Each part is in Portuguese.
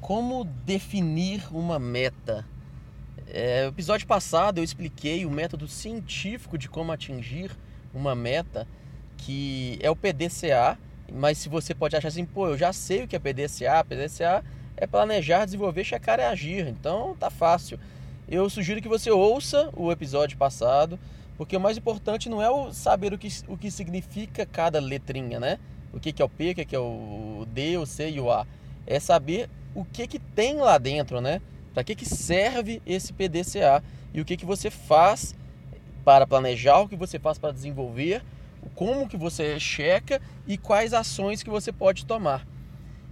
Como definir uma meta? É, episódio passado eu expliquei o método científico de como atingir uma meta, que é o PDCA, mas se você pode achar assim, pô, eu já sei o que é PDCA, PDCA é planejar, desenvolver, checar e agir, então tá fácil. Eu sugiro que você ouça o episódio passado, porque o mais importante não é o saber o que, o que significa cada letrinha, né? O que, que é o P, o que, que é o D, o C e o A. É saber o que, que tem lá dentro, né? Para que, que serve esse PDCA e o que, que você faz para planejar, o que você faz para desenvolver, como que você checa e quais ações que você pode tomar.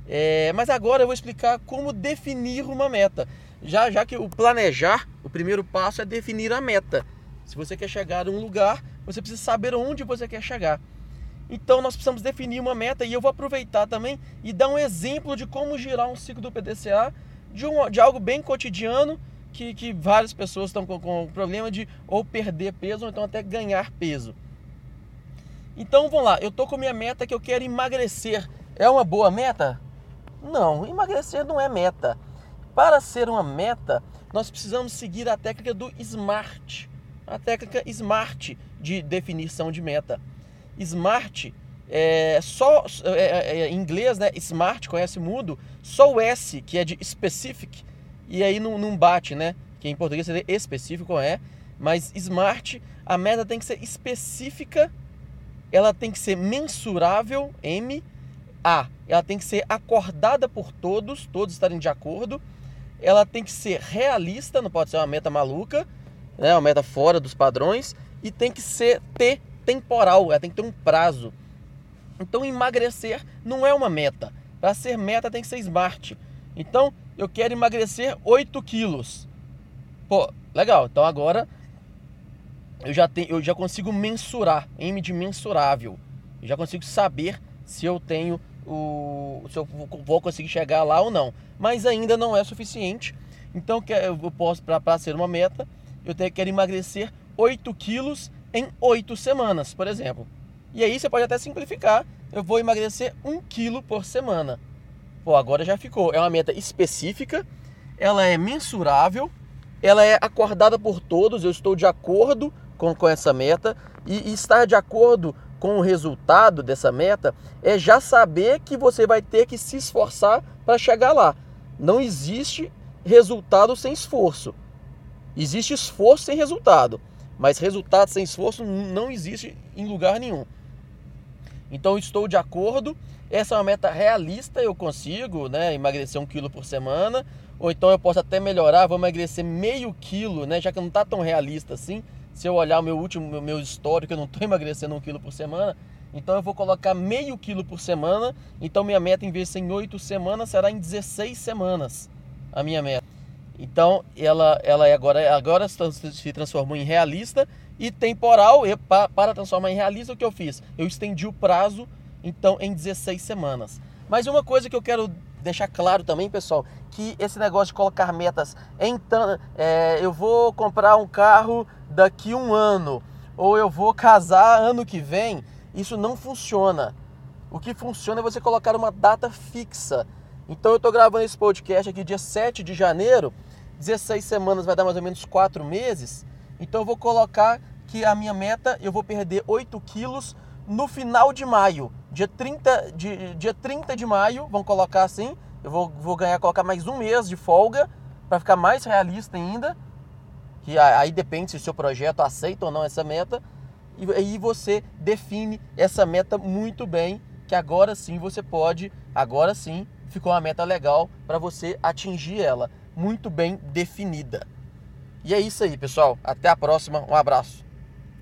É, mas agora eu vou explicar como definir uma meta. Já, já que o planejar, o primeiro passo é definir a meta. Se você quer chegar a um lugar, você precisa saber onde você quer chegar. Então nós precisamos definir uma meta e eu vou aproveitar também e dar um exemplo de como girar um ciclo do PDCA de, um, de algo bem cotidiano que, que várias pessoas estão com, com problema de ou perder peso ou então até ganhar peso. Então vamos lá, eu tô com minha meta que eu quero emagrecer. É uma boa meta? Não, emagrecer não é meta. Para ser uma meta, nós precisamos seguir a técnica do SMART, a técnica SMART de definição de meta. Smart é só é, é, é, em inglês, né? Smart conhece mudo, só o S que é de specific e aí não, não bate, né? Que em português seria específico é, mas smart a meta tem que ser específica, ela tem que ser mensurável, M, A, ela tem que ser acordada por todos, todos estarem de acordo. Ela tem que ser realista, não pode ser uma meta maluca, né? Uma meta fora dos padrões e tem que ser T temporal, ela tem que ter um prazo. Então emagrecer não é uma meta. Para ser meta tem que ser smart. Então eu quero emagrecer 8 quilos. Pô, legal. Então agora eu já, tenho, eu já consigo mensurar, M de mensurável. Eu já consigo saber se eu tenho o. se eu vou conseguir chegar lá ou não. Mas ainda não é suficiente. Então eu posso, para ser uma meta, eu quero emagrecer 8 quilos em oito semanas, por exemplo. E aí você pode até simplificar. Eu vou emagrecer um quilo por semana. Pô, agora já ficou. É uma meta específica, ela é mensurável, ela é acordada por todos. Eu estou de acordo com, com essa meta. E, e estar de acordo com o resultado dessa meta é já saber que você vai ter que se esforçar para chegar lá. Não existe resultado sem esforço. Existe esforço sem resultado. Mas resultado sem esforço não existe em lugar nenhum. Então estou de acordo. Essa é uma meta realista, eu consigo, né, emagrecer um quilo por semana. Ou então eu posso até melhorar, vou emagrecer meio quilo, né, já que não está tão realista assim. Se eu olhar o meu último, meu, histórico, eu não estou emagrecendo um quilo por semana. Então eu vou colocar meio quilo por semana. Então minha meta, em vez de ser em 8 semanas, será em 16 semanas. A minha meta. Então ela, ela é agora, agora se transformou em realista e temporal. E para transformar em realista, o que eu fiz? Eu estendi o prazo então em 16 semanas. Mas uma coisa que eu quero deixar claro também, pessoal, que esse negócio de colocar metas em é, eu vou comprar um carro daqui um ano ou eu vou casar ano que vem, isso não funciona. O que funciona é você colocar uma data fixa. Então eu estou gravando esse podcast aqui dia 7 de janeiro 16 semanas vai dar mais ou menos 4 meses. Então eu vou colocar que a minha meta, eu vou perder 8 quilos no final de maio. Dia 30 de, dia 30 de maio, vamos colocar assim. Eu vou, vou ganhar, colocar mais um mês de folga para ficar mais realista ainda. Que aí depende se o seu projeto aceita ou não essa meta. E aí você define essa meta muito bem, que agora sim você pode, agora sim ficou uma meta legal para você atingir ela muito bem definida. E é isso aí, pessoal. Até a próxima. Um abraço.